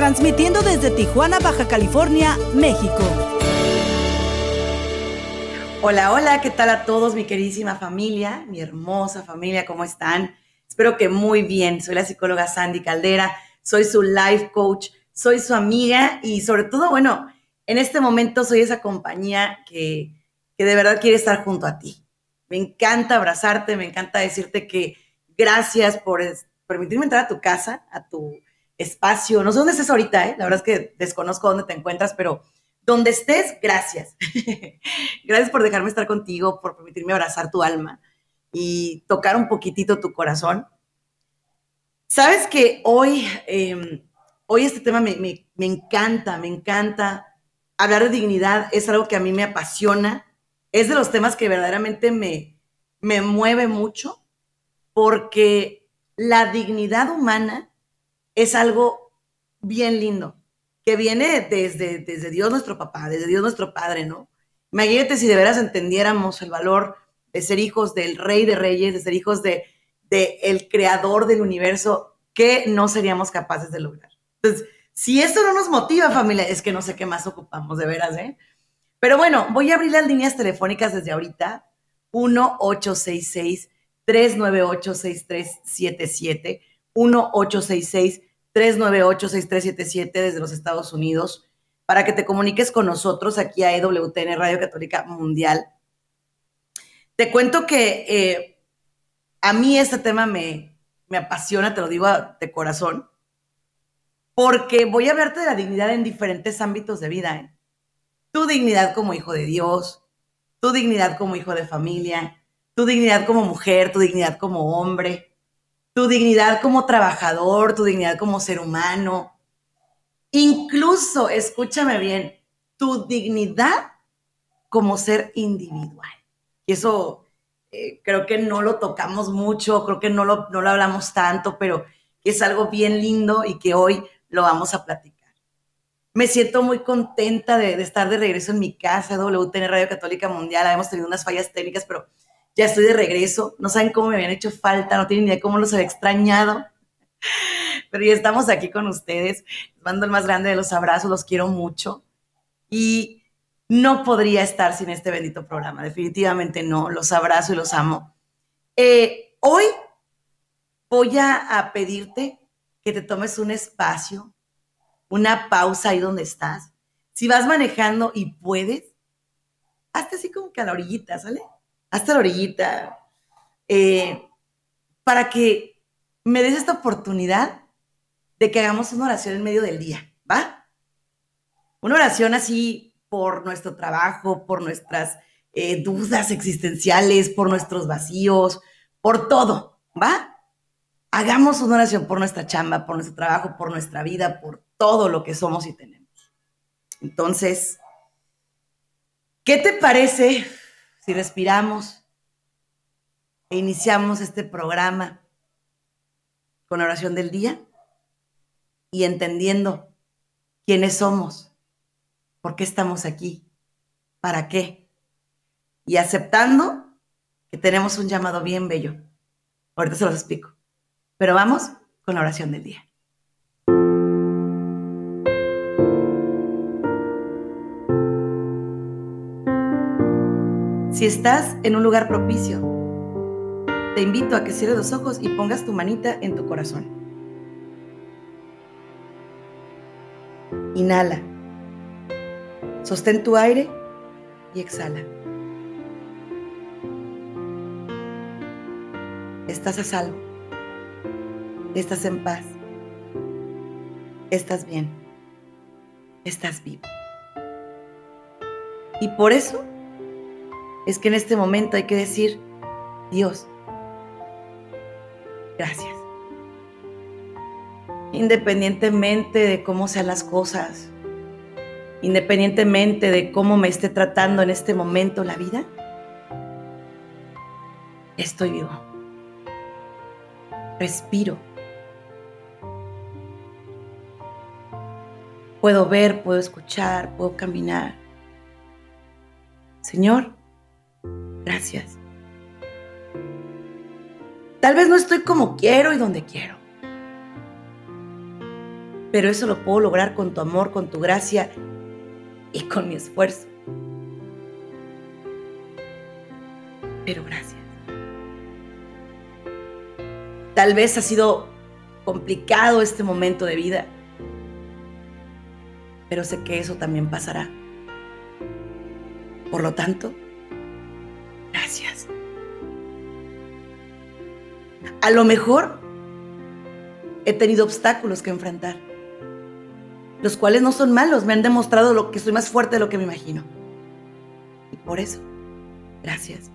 transmitiendo desde Tijuana, Baja California, México. Hola, hola, ¿qué tal a todos, mi queridísima familia, mi hermosa familia, ¿cómo están? Espero que muy bien. Soy la psicóloga Sandy Caldera, soy su life coach, soy su amiga y sobre todo, bueno, en este momento soy esa compañía que, que de verdad quiere estar junto a ti. Me encanta abrazarte, me encanta decirte que gracias por permitirme entrar a tu casa, a tu espacio. No sé dónde estés ahorita, ¿eh? la verdad es que desconozco dónde te encuentras, pero donde estés, gracias. gracias por dejarme estar contigo, por permitirme abrazar tu alma y tocar un poquitito tu corazón. Sabes que hoy, em, hoy este tema me, me encanta, me encanta. Hablar de dignidad es algo que a mí me apasiona. Es de los temas que verdaderamente me, me mueve mucho porque la dignidad humana es algo bien lindo que viene desde, desde Dios nuestro papá, desde Dios nuestro padre, ¿no? Imagínate si de veras entendiéramos el valor de ser hijos del rey de reyes, de ser hijos de, de el creador del universo, que no seríamos capaces de lograr. Entonces, si esto no nos motiva, familia, es que no sé qué más ocupamos, de veras, ¿eh? Pero bueno, voy a abrir las líneas telefónicas desde ahorita. 1-866-398-6377. 1-866 398-6377 desde los Estados Unidos, para que te comuniques con nosotros aquí a EWTN Radio Católica Mundial. Te cuento que eh, a mí este tema me, me apasiona, te lo digo de corazón, porque voy a hablarte de la dignidad en diferentes ámbitos de vida. ¿eh? Tu dignidad como hijo de Dios, tu dignidad como hijo de familia, tu dignidad como mujer, tu dignidad como hombre, tu dignidad como trabajador, tu dignidad como ser humano, incluso, escúchame bien, tu dignidad como ser individual. Y eso eh, creo que no lo tocamos mucho, creo que no lo, no lo hablamos tanto, pero es algo bien lindo y que hoy lo vamos a platicar. Me siento muy contenta de, de estar de regreso en mi casa, WTN Radio Católica Mundial. Hemos tenido unas fallas técnicas, pero ya estoy de regreso. No saben cómo me habían hecho falta, no tienen ni idea cómo los había extrañado. Pero ya estamos aquí con ustedes. Les mando el más grande de los abrazos, los quiero mucho. Y no podría estar sin este bendito programa, definitivamente no. Los abrazo y los amo. Eh, hoy voy a, pedirte que te tomes un espacio, una pausa ahí donde estás. Si vas manejando y puedes, hazte así como que a la orillita, ¿sale? Hasta la orillita, eh, para que me des esta oportunidad de que hagamos una oración en medio del día, ¿va? Una oración así por nuestro trabajo, por nuestras eh, dudas existenciales, por nuestros vacíos, por todo, ¿va? Hagamos una oración por nuestra chamba, por nuestro trabajo, por nuestra vida, por todo lo que somos y tenemos. Entonces, ¿qué te parece si respiramos e iniciamos este programa con oración del día y entendiendo quiénes somos, por qué estamos aquí, para qué, y aceptando que tenemos un llamado bien bello. Ahorita se los explico. Pero vamos con la oración del día. Si estás en un lugar propicio, te invito a que cierres los ojos y pongas tu manita en tu corazón. Inhala. Sostén tu aire y exhala. Estás a salvo. Estás en paz. Estás bien. Estás vivo. Y por eso es que en este momento hay que decir, Dios, gracias. Independientemente de cómo sean las cosas, independientemente de cómo me esté tratando en este momento la vida, estoy vivo. Respiro. Puedo ver, puedo escuchar, puedo caminar. Señor, gracias. Tal vez no estoy como quiero y donde quiero. Pero eso lo puedo lograr con tu amor, con tu gracia y con mi esfuerzo. Pero gracias. Tal vez ha sido complicado este momento de vida, pero sé que eso también pasará. Por lo tanto, gracias. A lo mejor he tenido obstáculos que enfrentar los cuales no son malos, me han demostrado lo que soy más fuerte de lo que me imagino. Y por eso, gracias.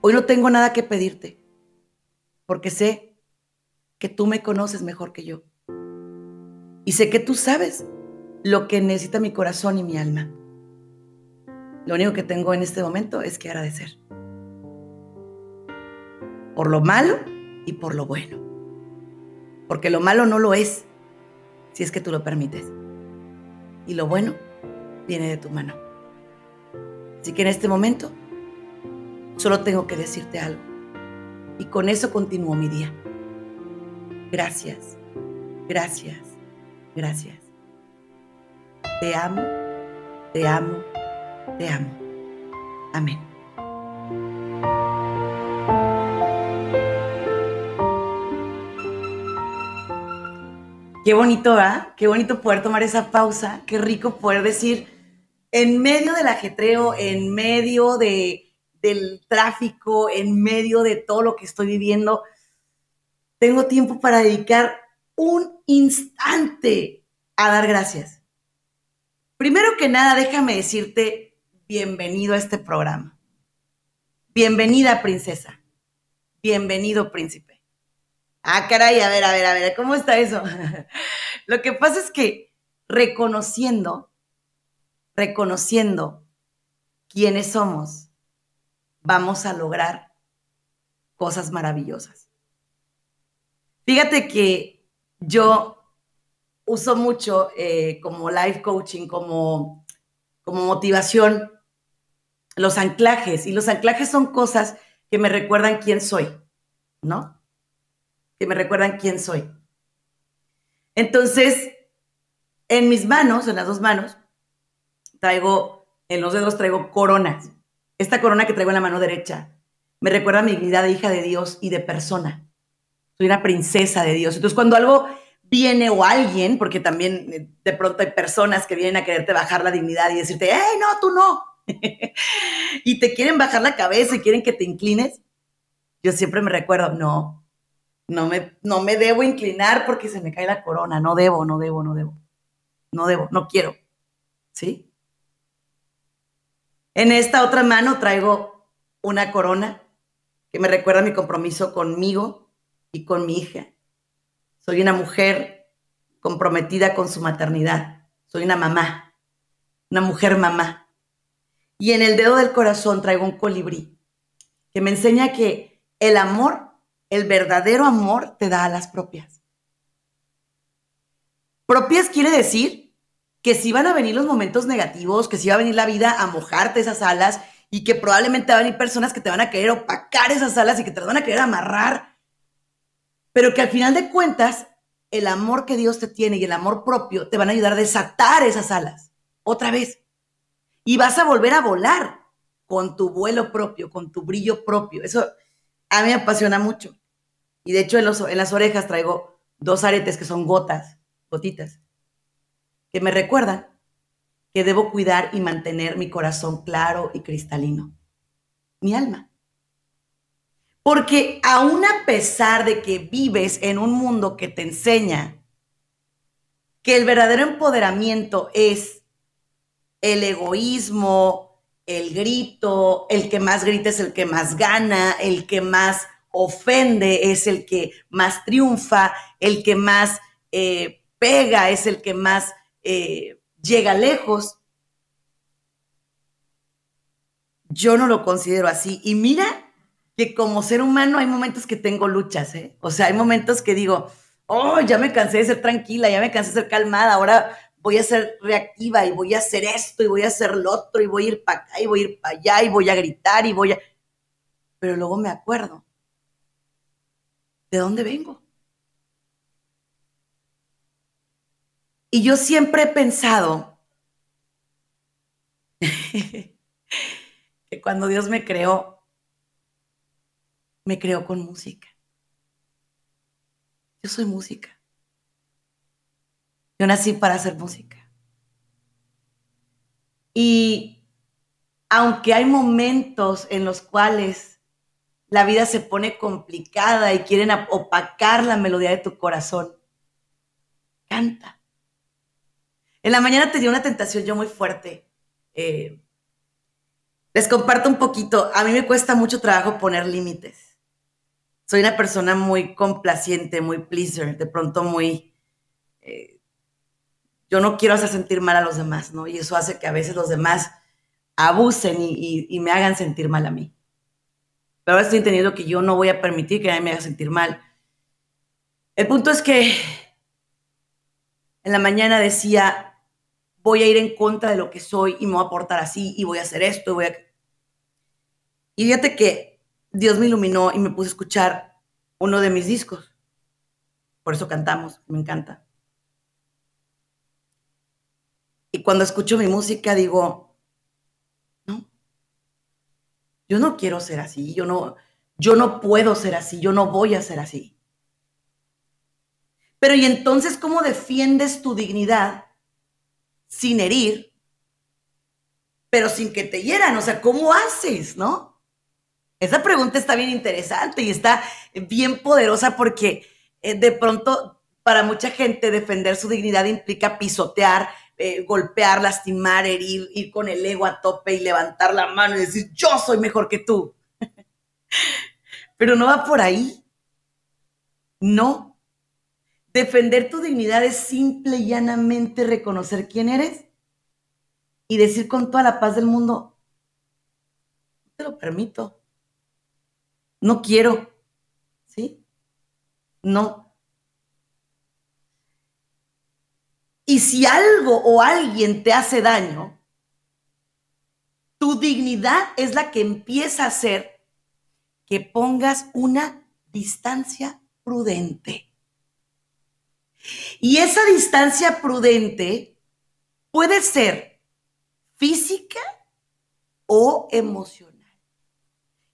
Hoy no tengo nada que pedirte, porque sé que tú me conoces mejor que yo. Y sé que tú sabes lo que necesita mi corazón y mi alma. Lo único que tengo en este momento es que agradecer. Por lo malo y por lo bueno. Porque lo malo no lo es si es que tú lo permites. Y lo bueno viene de tu mano. Así que en este momento solo tengo que decirte algo. Y con eso continúo mi día. Gracias, gracias, gracias. Te amo, te amo, te amo. Amén. Qué bonito, ¿verdad? Qué bonito poder tomar esa pausa, qué rico poder decir, en medio del ajetreo, en medio de, del tráfico, en medio de todo lo que estoy viviendo, tengo tiempo para dedicar un instante a dar gracias. Primero que nada, déjame decirte bienvenido a este programa. Bienvenida, princesa. Bienvenido, príncipe. Ah, caray, a ver, a ver, a ver, ¿cómo está eso? Lo que pasa es que reconociendo, reconociendo quiénes somos, vamos a lograr cosas maravillosas. Fíjate que yo uso mucho eh, como life coaching, como, como motivación, los anclajes. Y los anclajes son cosas que me recuerdan quién soy, ¿no? que me recuerdan quién soy. Entonces, en mis manos, en las dos manos, traigo, en los dedos traigo coronas. Esta corona que traigo en la mano derecha me recuerda a mi dignidad de hija de Dios y de persona. Soy una princesa de Dios. Entonces, cuando algo viene o alguien, porque también eh, de pronto hay personas que vienen a quererte bajar la dignidad y decirte, ¡hey, no, tú no! y te quieren bajar la cabeza y quieren que te inclines, yo siempre me recuerdo, no, no me, no me debo inclinar porque se me cae la corona, no debo, no debo, no debo, no debo, no quiero, ¿sí? En esta otra mano traigo una corona que me recuerda mi compromiso conmigo y con mi hija. Soy una mujer comprometida con su maternidad. Soy una mamá, una mujer mamá. Y en el dedo del corazón traigo un colibrí que me enseña que el amor el verdadero amor te da alas propias. Propias quiere decir que si van a venir los momentos negativos, que si va a venir la vida a mojarte esas alas y que probablemente van a venir personas que te van a querer opacar esas alas y que te las van a querer amarrar, pero que al final de cuentas el amor que Dios te tiene y el amor propio te van a ayudar a desatar esas alas otra vez. Y vas a volver a volar con tu vuelo propio, con tu brillo propio. Eso a mí me apasiona mucho. Y de hecho en, las orejas traigo dos aretes que son gotas, gotitas, que me recuerdan que debo cuidar y mantener mi corazón claro y cristalino, mi alma. Porque aún a pesar de que vives en un mundo que te enseña que el verdadero empoderamiento es el egoísmo, el grito, el que más grita es el que más gana, el que más ofende es el que más triunfa, el que más eh, pega es el que más eh, llega lejos. Yo no lo considero así. Y mira que como ser humano hay momentos que tengo luchas, ¿eh? O sea, hay momentos que digo, oh, ya me cansé de ser tranquila, ya me cansé de ser calmada, ahora voy a ser reactiva y voy a hacer esto y voy a hacer lo otro y voy a ir para acá y voy a ir para allá y voy a gritar y voy a... Pero luego me acuerdo, ¿de dónde vengo? Y yo siempre he pensado que cuando Dios me creó, me creó con música. Yo soy música. Yo nací para hacer música. Y aunque hay momentos en los cuales la vida se pone complicada y quieren opacar la melodía de tu corazón, canta. En la mañana te dio una tentación yo muy fuerte. Eh, les comparto un poquito. A mí me cuesta mucho trabajo poner límites. Soy una persona muy complaciente, muy pleaser, de pronto muy... Eh, yo no quiero hacer sentir mal a los demás, ¿no? Y eso hace que a veces los demás abusen y, me hagan sentir mal a mí. Pero ahora estoy entendiendo que yo no voy a permitir que nadie me haga sentir mal. El punto es que en la mañana decía, voy a ir en contra de lo que soy y me voy a portar así y voy a hacer esto y voy a... Y fíjate que Dios me iluminó y me puse a escuchar uno de mis discos. Por eso cantamos, me encanta. Y cuando escucho mi música digo, no, yo no quiero ser así, yo no, yo no puedo ser así, yo no voy a ser así. Pero ¿y entonces cómo defiendes tu dignidad sin herir, pero sin que te hieran? O sea, ¿cómo haces, no? Esa pregunta está bien interesante y está bien poderosa porque eh, de pronto para mucha gente defender su dignidad implica pisotear, eh, golpear, lastimar, herir, ir con el ego a tope y levantar la mano y decir, yo soy mejor que tú. Pero no va por ahí. No. Defender tu dignidad es simple y llanamente reconocer quién eres y decir con toda la paz del mundo, no te lo permito. No quiero. ¿Sí? No. Y si algo o alguien te hace daño, tu dignidad es la que empieza a hacer que pongas una distancia prudente. Y esa distancia prudente puede ser física o emocional.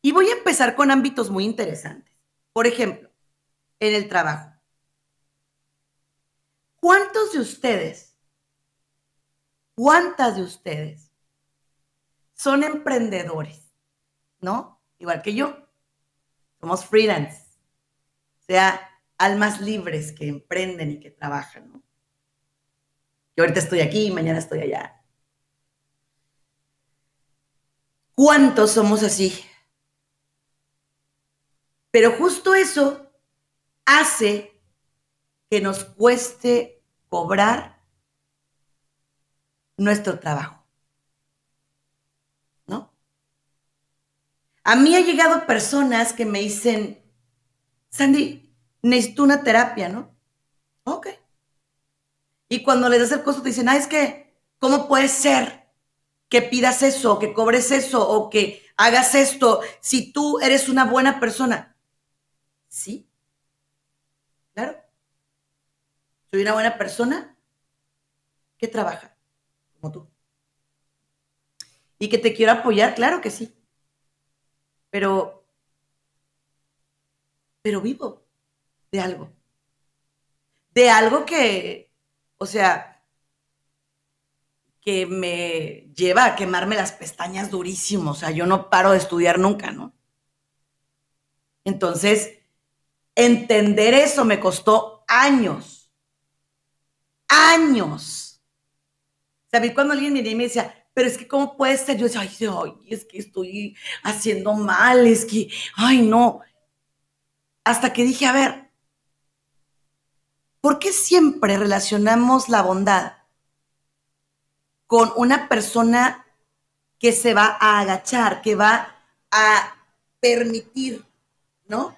Y voy a empezar con ámbitos muy interesantes. Por ejemplo, en el trabajo. ¿Cuántos de ustedes, cuántas de ustedes son emprendedores? ¿No? Igual que yo. Somos freelance. O sea, almas libres que emprenden y que trabajan, ¿no? Yo ahorita estoy aquí, mañana estoy allá. ¿Cuántos somos así? Pero justo eso hace que nos cueste cobrar nuestro trabajo. ¿No? A mí ha llegado personas que me dicen, Sandy, necesito una terapia, ¿no? Ok. Y cuando les das el costo te dicen, ah, es que, ¿cómo puede ser que pidas eso, que cobres eso o que hagas esto si tú eres una buena persona? Sí, claro. Soy una buena persona que trabaja como tú. Y que te quiero apoyar, claro que sí. Pero, pero vivo de algo. De algo que, o sea, que me lleva a quemarme las pestañas durísimo. O sea, yo no paro de estudiar nunca, ¿no? Entonces, entender eso me costó años años. ¿Sabes? Cuando alguien me y me decía, pero es que ¿cómo puede ser? Yo decía, ay, es que estoy haciendo mal, es que, ay, no. Hasta que dije, a ver, ¿por qué siempre relacionamos la bondad con una persona que se va a agachar, que va a permitir, ¿no?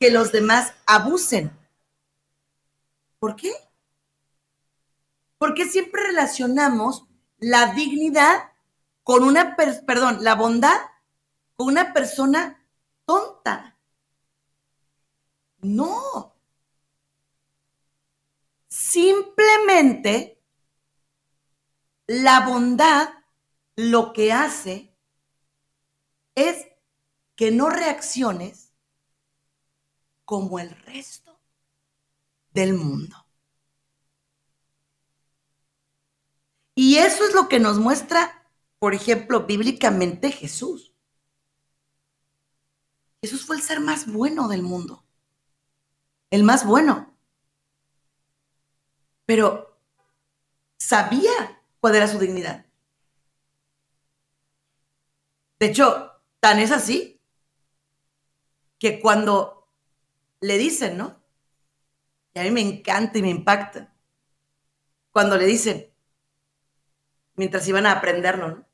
Que los demás abusen. ¿Por qué? Porque siempre relacionamos la dignidad con una, perdón, la bondad con una persona tonta. No. Simplemente la bondad lo que hace es que no reacciones como el resto del mundo. Y eso es lo que nos muestra, por ejemplo, bíblicamente Jesús. Jesús fue el ser más bueno del mundo. El más bueno. Pero sabía cuál era su dignidad. De hecho, tan es así que cuando le dicen, ¿no? Y a mí me encanta y me impacta. Cuando le dicen, mientras iban a aprenderlo, ¿no?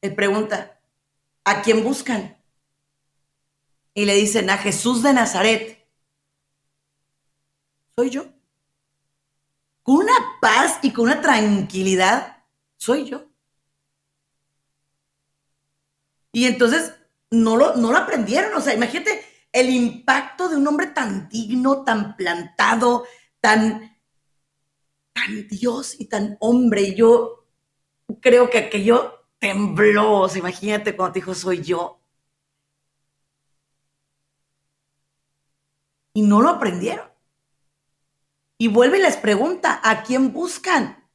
Él pregunta, ¿a quién buscan? Y le dicen, a Jesús de Nazaret. Soy yo. Con una paz y con una tranquilidad, soy yo. Y entonces no lo, no lo aprendieron. O sea, imagínate el impacto de un hombre tan digno, tan plantado, tan tan Dios y tan hombre. Yo creo que aquello tembló. Imagínate cuando te dijo, soy yo. Y no lo aprendieron. Y vuelve y les pregunta, ¿a quién buscan?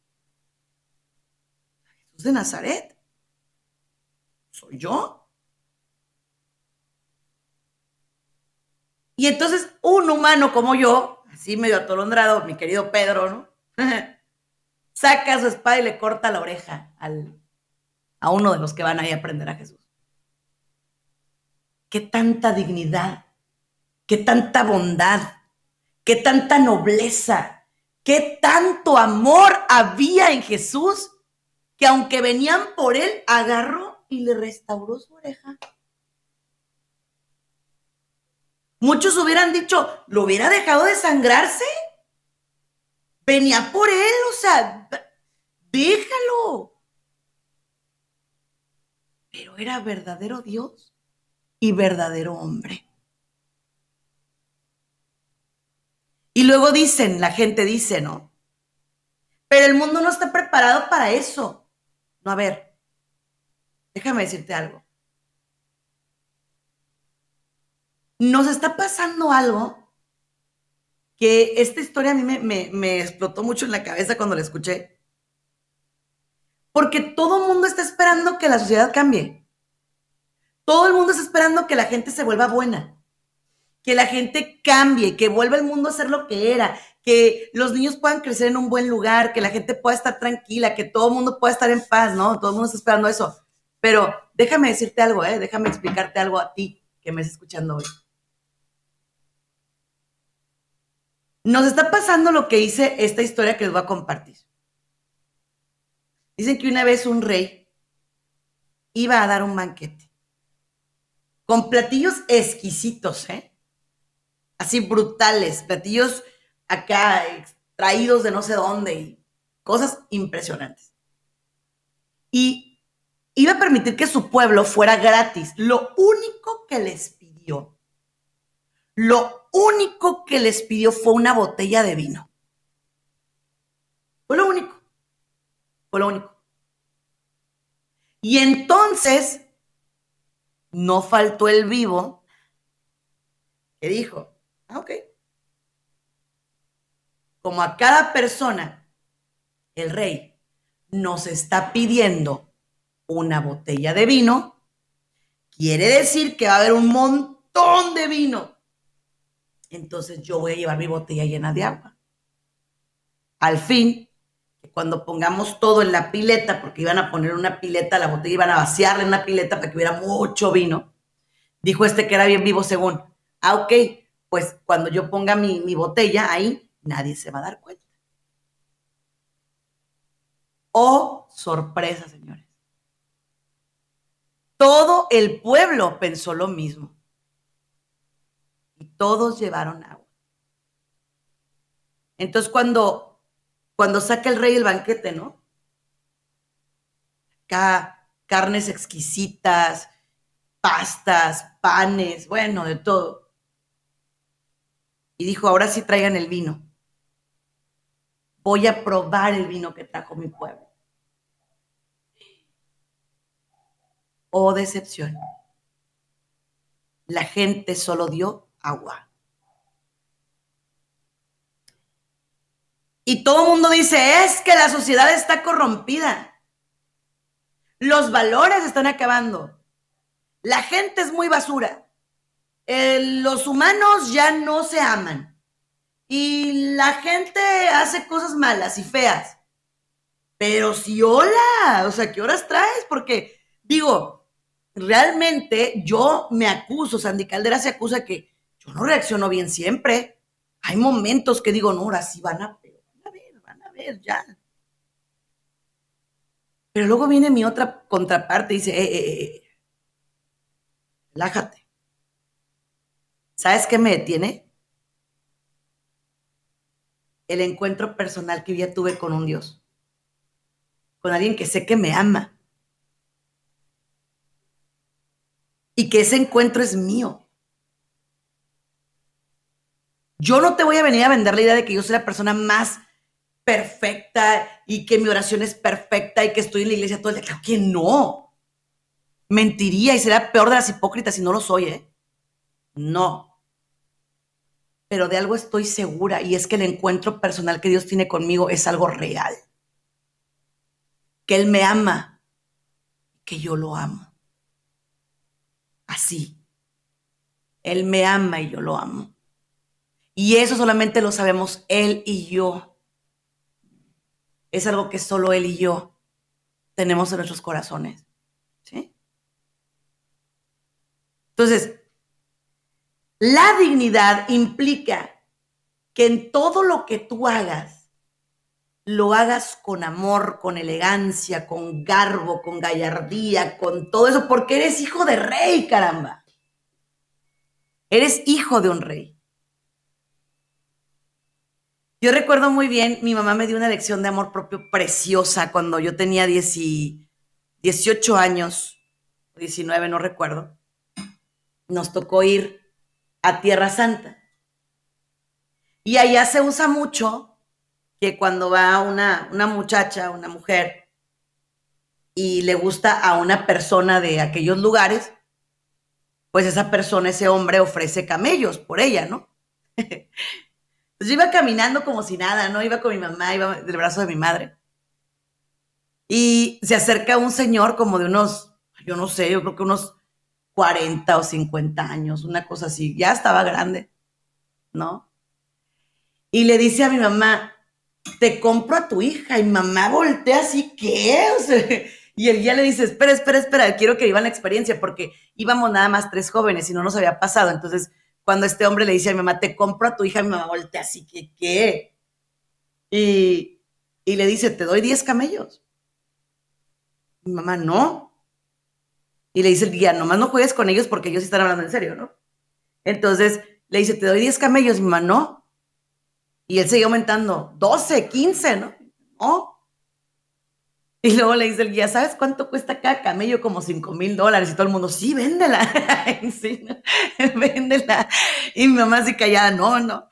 Jesús de Nazaret. ¿Soy yo? Y entonces un humano como yo, así medio atolondrado, mi querido Pedro, ¿no? Saca su espada y le corta la oreja al, a uno de los que van ahí a aprender a Jesús. Qué tanta dignidad, qué tanta bondad, qué tanta nobleza, qué tanto amor había en Jesús que aunque venían por él, agarró y le restauró su oreja. Muchos hubieran dicho, ¿lo hubiera dejado de sangrarse? venía por él, o sea, déjalo. Pero era verdadero Dios y verdadero hombre. Y luego dicen, la gente dice, ¿no? Pero el mundo no está preparado para eso. No, a ver, déjame decirte algo. Nos está pasando algo que esta historia a mí me, explotó mucho en la cabeza cuando la escuché. Porque todo el mundo está esperando que la sociedad cambie. Todo el mundo está esperando que la gente se vuelva buena, que la gente cambie, que vuelva el mundo a ser lo que era, que los niños puedan crecer en un buen lugar, que la gente pueda estar tranquila, que todo el mundo pueda estar en paz, ¿no? Todo el mundo está esperando eso. Pero déjame decirte algo, ¿eh? Déjame explicarte algo a ti que me estás escuchando hoy. Nos está pasando lo que dice esta historia que les voy a compartir. Dicen que una vez un rey iba a dar un banquete con platillos exquisitos, ¿eh? Así brutales, platillos acá extraídos de no sé dónde y cosas impresionantes. Y iba a permitir que su pueblo fuera gratis. Lo único que les pidió, lo único que les pidió fue una botella de vino. Fue lo único. Fue lo único. Y entonces no faltó el vivo que dijo, ah, ok. Como a cada persona, el rey nos está pidiendo una botella de vino, quiere decir que va a haber un montón de vino entonces yo voy a llevar mi botella llena de agua. Al fin, cuando pongamos todo en la pileta, porque iban a poner una pileta, la botella iban a vaciarla en una pileta para que hubiera mucho vino, dijo este que era bien vivo según, ah, ok, pues cuando yo ponga mi, mi botella ahí, nadie se va a dar cuenta. Oh, sorpresa, señores. Todo el pueblo pensó lo mismo. Todos llevaron agua. Entonces cuando, cuando saca el rey el banquete, ¿no? Acá carnes exquisitas, pastas, panes, bueno, de todo. Y dijo, ahora sí traigan el vino. Voy a probar el vino que trajo mi pueblo. Oh, decepción. La gente solo dio agua. Y todo el mundo dice, es que la sociedad está corrompida. Los valores están acabando. La gente es muy basura. los humanos ya no se aman. Y la gente hace cosas malas y feas. Pero si hola, o sea, ¿qué horas traes? Porque, digo, realmente yo me acuso, Sandy Caldera se acusa que yo no reacciono bien siempre. Hay momentos que digo, no, ahora sí van a ya. Pero luego viene mi otra contraparte y dice, eh, eh, eh, relájate. ¿Sabes qué me detiene? El encuentro personal que ya tuve con un Dios, con alguien que sé que me ama y que ese encuentro es mío. Yo no te voy a venir a vender la idea de que yo soy la persona más perfecta y que mi oración es perfecta y que estoy en la iglesia todo el día. Claro que no. Mentiría y sería peor de las hipócritas si no lo soy, ¿eh? No. Pero de algo estoy segura y es que el encuentro personal que Dios tiene conmigo es algo real. Que Él me ama, que yo lo amo. Así. Él me ama y yo lo amo. Y eso solamente lo sabemos Él y yo es algo que solo él y yo tenemos en nuestros corazones. ¿Sí? Entonces, la dignidad implica que en todo lo que tú hagas, lo hagas con amor, con elegancia, con garbo, con gallardía, con todo eso, porque eres hijo de rey, caramba. Eres hijo de un rey. Yo recuerdo muy bien, mi mamá me dio una lección de amor propio preciosa cuando yo tenía 18 años, 19, no recuerdo. Nos tocó ir a Tierra Santa. Y allá se usa mucho que cuando va una, una muchacha, una mujer, y le gusta a una persona de aquellos lugares, pues esa persona, ese hombre ofrece camellos por ella, ¿no? Pues yo iba caminando como si nada, ¿no? Iba con mi mamá, iba del brazo de mi madre. Y se acerca un señor como de unos, yo no sé, yo creo que unos 40 o 50 años, una cosa así. Ya estaba grande, ¿no? Y le dice a mi mamá, te compro a tu hija. Y mamá voltea así, ¿qué? y él ya le dice, espera, espera, espera, quiero que vivan la experiencia, porque íbamos nada más tres jóvenes y no nos había pasado. Entonces cuando este hombre le dice a mi mamá, te compro a tu hija, mi mamá voltea así que, ¿qué? Y, y le dice, te doy 10 camellos. Mi mamá, no. Y le dice el guía, nomás no juegues con ellos porque ellos están hablando en serio, ¿no? Entonces le dice, te doy 10 camellos, mi mamá, no. Y él sigue aumentando, 12, 15, ¿no? No. Y luego le dice el guía, ¿sabes cuánto cuesta cada camello? Como 5 mil dólares. Y todo el mundo, sí, véndela. sí, véndela. Y mi mamá así callada, no, no.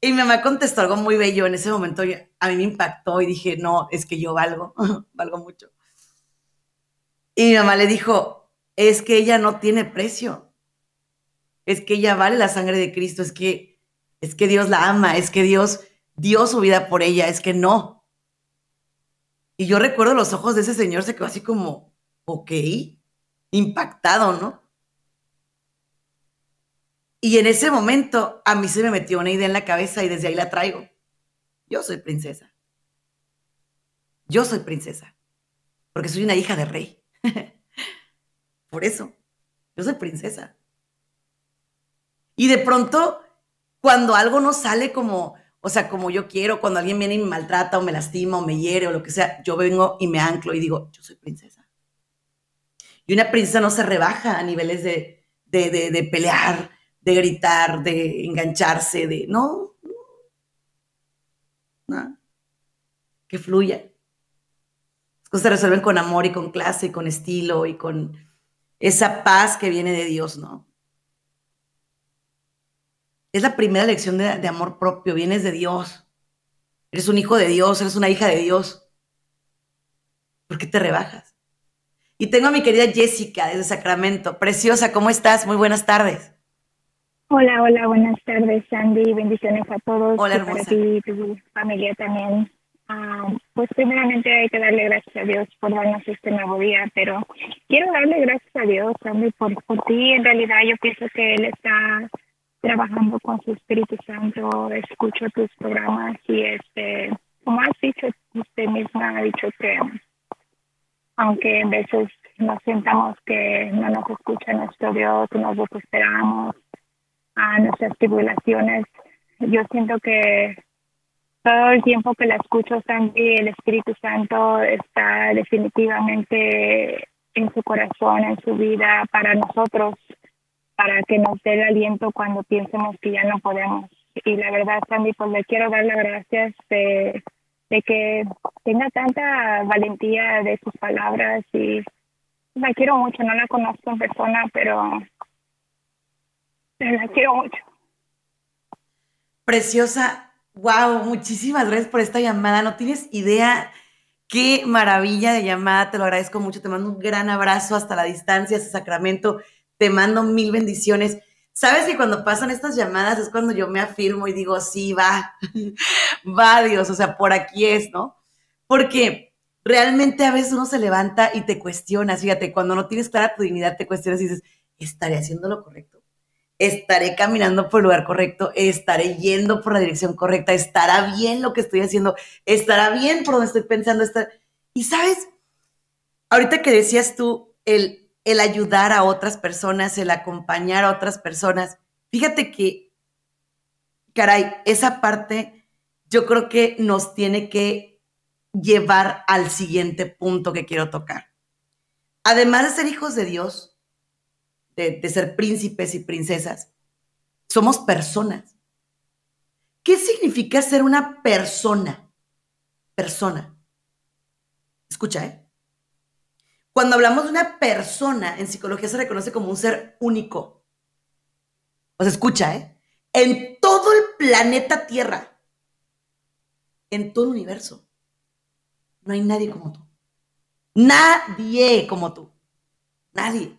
Y mi mamá contestó algo muy bello. En ese momento a mí me impactó y dije, no, es que yo valgo, valgo mucho. Y mi mamá le dijo, es que ella no tiene precio. Es que ella vale la sangre de Cristo. Es que, es que Dios la ama. Es que Dios dio su vida por ella. Es que no, y yo recuerdo los ojos de ese señor, se quedó así como, ok, impactado, ¿no? Y en ese momento a mí se me metió una idea en la cabeza y desde ahí la traigo. Yo soy princesa. Yo soy princesa. Porque soy una hija de rey. Por eso, yo soy princesa. Y de pronto, cuando algo no sale como, o sea, como yo quiero, cuando alguien viene y me maltrata o me lastima o me hiere o lo que sea, yo vengo y me anclo y digo, yo soy princesa. Y una princesa no se rebaja a niveles de, de, pelear, de gritar, de engancharse, de no, no, que fluya. Las cosas se resuelven con amor y con clase y con estilo y con esa paz que viene de Dios, ¿no? Es la primera lección de, amor propio, vienes de Dios. Eres un hijo de Dios, eres una hija de Dios. ¿Por qué te rebajas? Y tengo a mi querida Jessica desde Sacramento. Preciosa, ¿cómo estás? Muy buenas tardes. Hola, hola, buenas tardes, Sandy. Bendiciones a todos. Hola, hermosa. Para ti y tu familia también. Ah, pues primeramente hay que darle gracias a Dios por darnos este nuevo día, pero quiero darle gracias a Dios, Sandy, por, por ti. En realidad yo pienso que Él está trabajando con su Espíritu Santo, escucho tus programas y este, como has dicho, usted misma ha dicho que aunque en veces nos sentamos que no nos escucha nuestro Dios, nos desesperamos a nuestras tribulaciones, yo siento que todo el tiempo que la escucho, Sandy, el Espíritu Santo está definitivamente en su corazón, en su vida para nosotros para que nos dé el aliento cuando piensemos que ya no podemos. Y la verdad, Sandy, pues le quiero dar las gracias de, que tenga tanta valentía de sus palabras y la quiero mucho, no la conozco en persona, pero la quiero mucho. Preciosa, wow, muchísimas gracias por esta llamada. No tienes idea qué maravilla de llamada, te lo agradezco mucho. Te mando un gran abrazo hasta la distancia, hasta Sacramento te mando mil bendiciones. Sabes que cuando pasan estas llamadas es cuando yo me afirmo y digo, sí, va, va Dios, o sea, por aquí es, ¿no? Porque realmente a veces uno se levanta y te cuestiona, fíjate, cuando no tienes clara tu dignidad, te cuestionas y dices, ¿estaré haciendo lo correcto? ¿Estaré caminando por el lugar correcto? ¿Estaré yendo por la dirección correcta? ¿Estará bien lo que estoy haciendo? ¿Estará bien por donde estoy pensando? Y sabes, ahorita que decías tú, el el ayudar a otras personas, el acompañar a otras personas. Fíjate que, caray, esa parte yo creo que nos tiene que llevar al siguiente punto que quiero tocar. Además de ser hijos de Dios, de, ser príncipes y princesas, somos personas. ¿Qué significa ser una persona? Persona. Escucha, ¿eh? Cuando hablamos de una persona, en psicología se reconoce como un ser único. Os escucha, ¿eh? En todo el planeta Tierra, en todo el universo, no hay nadie como tú. Nadie como tú. Nadie.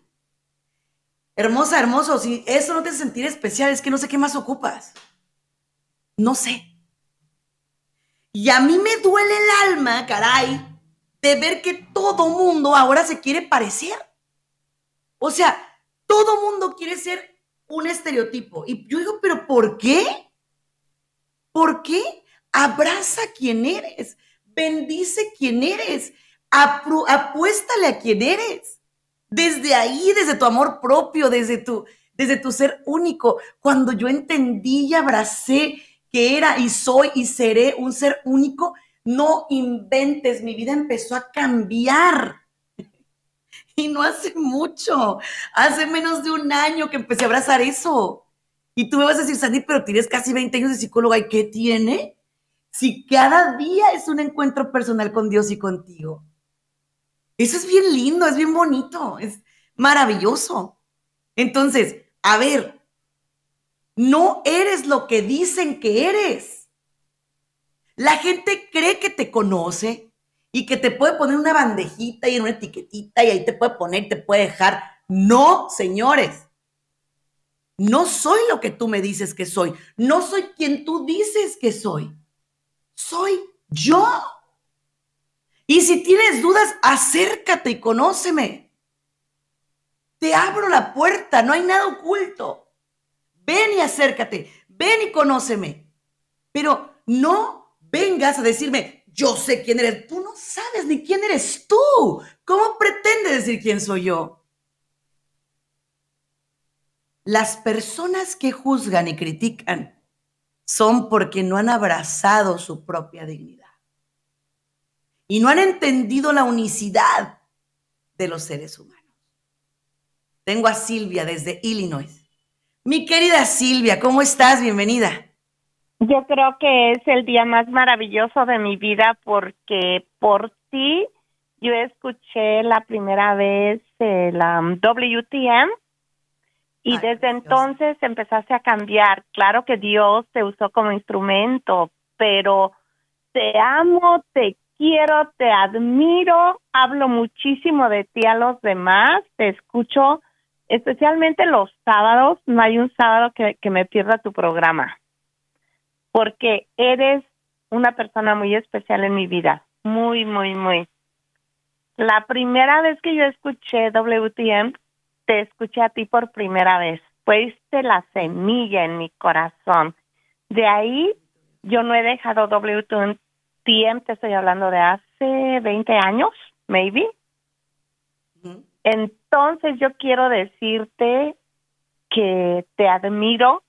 Hermosa, hermoso, si eso no te hace sentir especial, es que no sé qué más ocupas. No sé. Y a mí me duele el alma, caray, de ver que todo mundo ahora se quiere parecer. O sea, todo mundo quiere ser un estereotipo. Y yo digo, pero ¿por qué? ¿Por qué? Abraza a quien eres, bendice quien eres, apuéstale a quien eres. Desde ahí, desde tu amor propio, desde tu, desde tu ser único. Cuando yo entendí y abracé que era y soy y seré un ser único, no inventes, mi vida empezó a cambiar. Y no hace mucho, hace menos de un año que empecé a abrazar eso. Y tú me vas a decir, Sandy, pero tienes casi 20 años de psicóloga, ¿y qué tiene? Si cada día es un encuentro personal con Dios y contigo. Eso es bien lindo, es bien bonito, es maravilloso. Entonces, a ver, no eres lo que dicen que eres. La gente cree que te conoce y que te puede poner una bandejita y una etiquetita y ahí te puede poner y te puede dejar. No, señores. No soy lo que tú me dices que soy. No soy quien tú dices que soy. Soy yo. Y si tienes dudas, acércate y conóceme. Te abro la puerta, no hay nada oculto. Ven y acércate, ven y conóceme. Pero no vengas a decirme, yo sé quién eres. Tú no sabes ni quién eres tú. ¿Cómo pretendes decir quién soy yo? Las personas que juzgan y critican son porque no han abrazado su propia dignidad. Y no han entendido la unicidad de los seres humanos. Tengo a Silvia desde Illinois. Mi querida Silvia, ¿cómo estás? Bienvenida. Yo creo que es el día más maravilloso de mi vida porque por ti yo escuché la primera vez la WTM y desde entonces empezaste a cambiar. Claro que Dios te usó como instrumento, pero te amo, te quiero, te admiro, hablo muchísimo de ti a los demás, te escucho especialmente los sábados, no hay un sábado que, me pierda tu programa, porque eres una persona muy especial en mi vida, muy, muy, muy. La primera vez que yo escuché WTM, te escuché a ti por primera vez. Fuiste la semilla en mi corazón. De ahí yo no he dejado WTM, te estoy hablando de hace 20 años, maybe. Entonces yo quiero decirte que te admiro,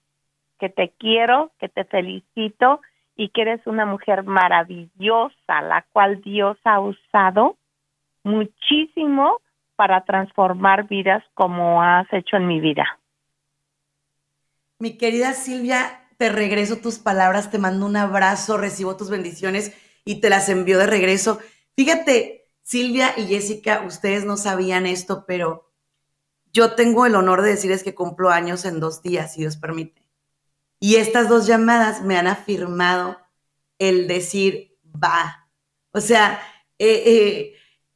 que te quiero, que te felicito y que eres una mujer maravillosa, la cual Dios ha usado muchísimo para transformar vidas como has hecho en mi vida. Mi querida Silvia, te regreso tus palabras, te mando un abrazo, recibo tus bendiciones y te las envío de regreso. Fíjate, Silvia y Jessica, ustedes no sabían esto, pero yo tengo el honor de decirles que cumplo años en dos días, si Dios permite. Y estas dos llamadas me han afirmado el decir, va. O sea, eh, eh,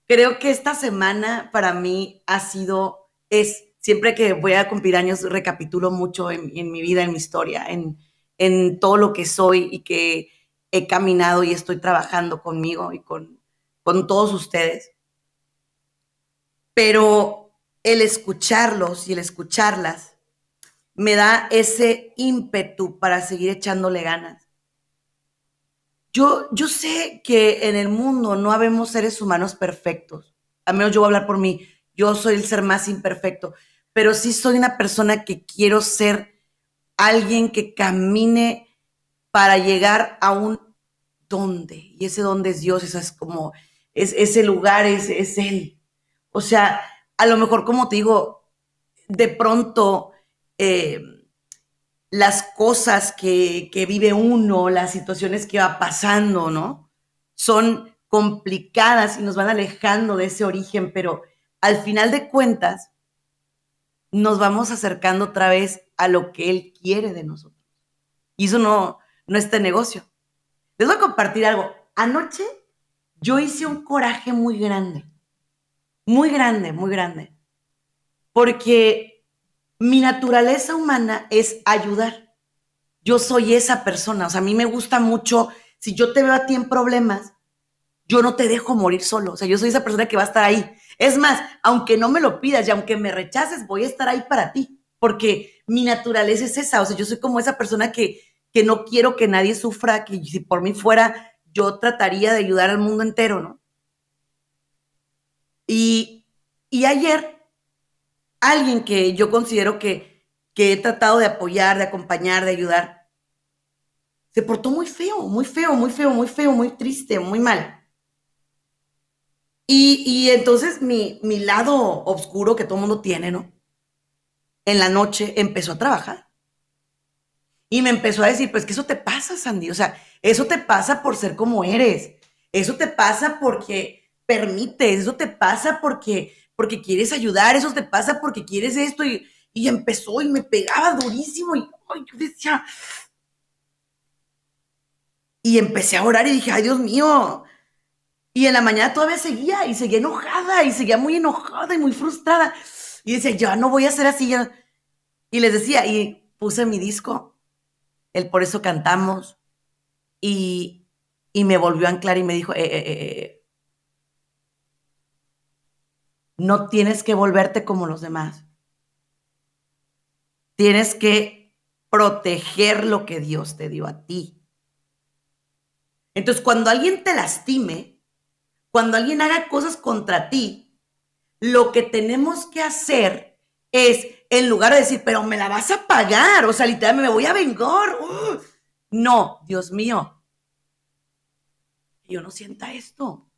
creo que esta semana para mí ha sido, es, siempre que voy a cumplir años, recapitulo mucho en, mi vida, en mi historia, en, en todo lo que soy y que he caminado y estoy trabajando conmigo y con, con todos ustedes. Pero el escucharlos y el escucharlas me da ese ímpetu para seguir echándole ganas. Yo, yo sé que en el mundo no habemos seres humanos perfectos. Al menos yo voy a hablar por mí. Yo soy el ser más imperfecto, pero sí soy una persona que quiero ser alguien que camine para llegar a un dónde. Y ese dónde es Dios, eso es como es, ese lugar es, es Él. O sea, a lo mejor, como te digo, de pronto eh, las cosas que, vive uno, las situaciones que va pasando, ¿no? Son complicadas y nos van alejando de ese origen, pero al final de cuentas nos vamos acercando otra vez a lo que Él quiere de nosotros. Y eso no, no es este negocio. Les voy a compartir algo. Anoche yo hice un coraje muy grande, muy grande, muy grande, porque mi naturaleza humana es ayudar. Yo soy esa persona, o sea, a mí me gusta mucho, si yo te veo a ti en problemas, yo no te dejo morir solo, o sea, yo soy esa persona que va a estar ahí. Es más, aunque no me lo pidas y aunque me rechaces, voy a estar ahí para ti, porque mi naturaleza es esa, o sea, yo soy como esa persona que, que no quiero que nadie sufra, que si por mí fuera, yo trataría de ayudar al mundo entero, ¿no? Y, ayer, alguien que yo considero que, que he tratado de apoyar, de acompañar, de ayudar, se portó muy feo, muy feo, muy feo, muy feo, muy triste, muy mal. Y, entonces mi, mi, lado oscuro que todo mundo tiene, ¿no? En la noche empezó a trabajar. Y me empezó a decir, pues que eso te pasa, Sandy. O sea, eso te pasa por ser como eres. Eso te pasa porque permites. Eso te pasa porque, porque quieres ayudar. Eso te pasa porque quieres esto. Y, y empezó y me pegaba durísimo. Y yo decía. Y empecé a orar y dije, ay, Dios mío. Y en la mañana todavía seguía y seguía enojada y seguía muy enojada y muy frustrada. Y decía, ya no voy a ser así. Y les decía, y puse mi disco el por eso cantamos, y, me volvió a anclar y me dijo, eh, eh, eh, no tienes que volverte como los demás. Tienes que proteger lo que Dios te dio a ti. Entonces, cuando alguien te lastime, cuando alguien haga cosas contra ti, lo que tenemos que hacer es en lugar de decir, pero me la vas a pagar, o sea, literalmente me voy a vengar, uh, No, Dios mío, yo no sienta esto.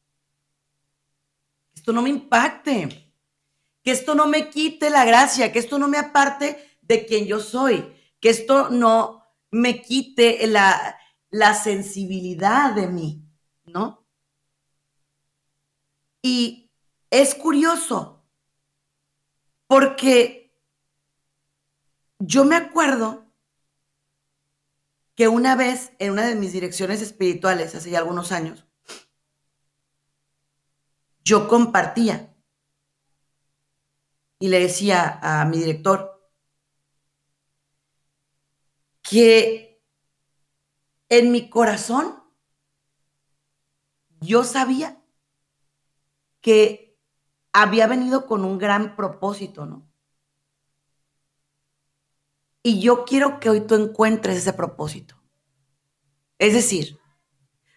Esto no me impacte. Que esto no me quite la gracia, que esto no me aparte de quien yo soy, que esto no me quite la, la sensibilidad de mí, ¿no? Y es curioso, porque yo me acuerdo que una vez en una de mis direcciones espirituales, hace ya algunos años, yo compartía y le decía a mi director que en mi corazón yo sabía que había venido con un gran propósito, ¿no? Y yo quiero que hoy tú encuentres ese propósito. Es decir,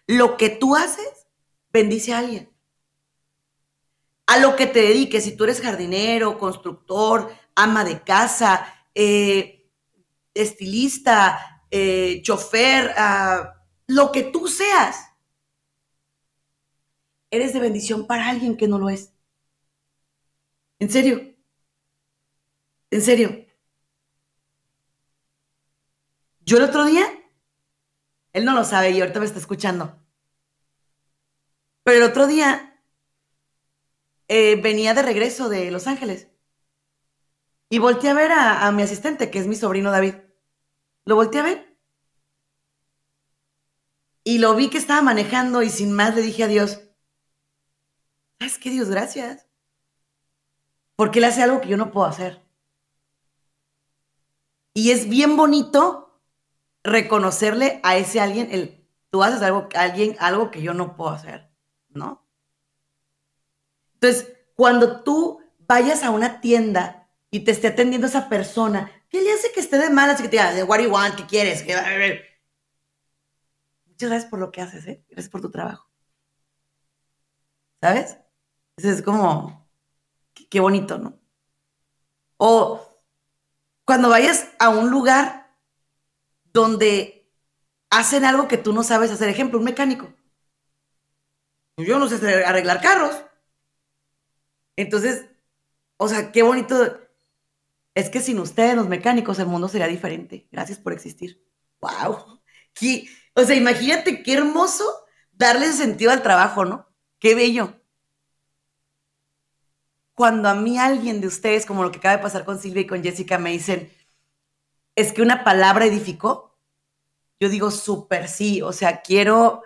lo que tú haces bendice a alguien. A lo que te dediques, si tú eres jardinero, constructor, ama de casa, eh, estilista, eh, chofer, ah, lo que tú seas, eres de bendición para alguien que no lo es. En serio. En serio. Yo el otro día, él no lo sabe y ahorita me está escuchando. Pero el otro día eh, venía de regreso de Los Ángeles y volteé a ver a, mi asistente, que es mi sobrino David. Lo volteé a ver. Y lo vi que estaba manejando y sin más le dije a Dios, ¿sabes qué, Dios? Gracias. Porque él hace algo que yo no puedo hacer. Y es bien bonito reconocerle a ese alguien el, tú haces algo, alguien, algo que yo no puedo hacer, ¿no? Entonces, cuando tú vayas a una tienda y te esté atendiendo esa persona, ¿qué le hace que esté de malas y que te diga, what do you want, qué quieres? Muchas gracias por lo que haces, ¿eh? Gracias por tu trabajo. ¿Sabes? es como, qué bonito, ¿no? O cuando vayas a un lugar donde hacen algo que tú no sabes hacer. Ejemplo, un mecánico. Yo no sé arreglar carros. Entonces, o sea, qué bonito. Es que sin ustedes, los mecánicos, el mundo sería diferente. Gracias por existir. ¡Wow! o sea, imagínate qué hermoso darle sentido al trabajo, ¿no? Qué bello. Cuando a mí alguien de ustedes, como lo que acaba de pasar con Silvia y con Jessica, me dicen, es que una palabra edificó, yo digo, súper sí, o sea, quiero,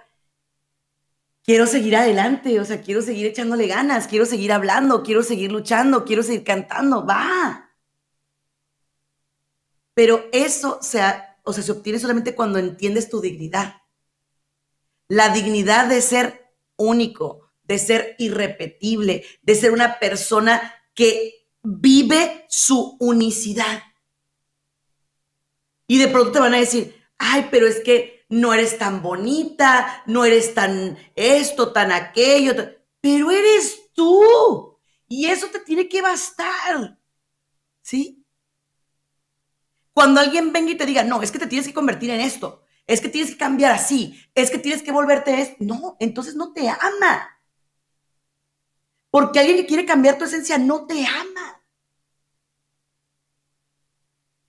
quiero seguir adelante, o sea, quiero seguir echándole ganas, quiero seguir hablando, quiero seguir luchando, quiero seguir cantando, va. Pero eso se, o sea, se obtiene solamente cuando entiendes tu dignidad. La dignidad de ser único, de ser irrepetible, de ser una persona que vive su unicidad. Y de pronto te van a decir, ay, pero es que no eres tan bonita, no eres tan esto, tan aquello, pero eres tú. Y eso te tiene que bastar. ¿Sí? Cuando alguien venga y te diga, no, es que te tienes que convertir en esto, es que tienes que cambiar así, es que tienes que volverte esto, no, entonces no te ama. Porque alguien que quiere cambiar tu esencia no te ama.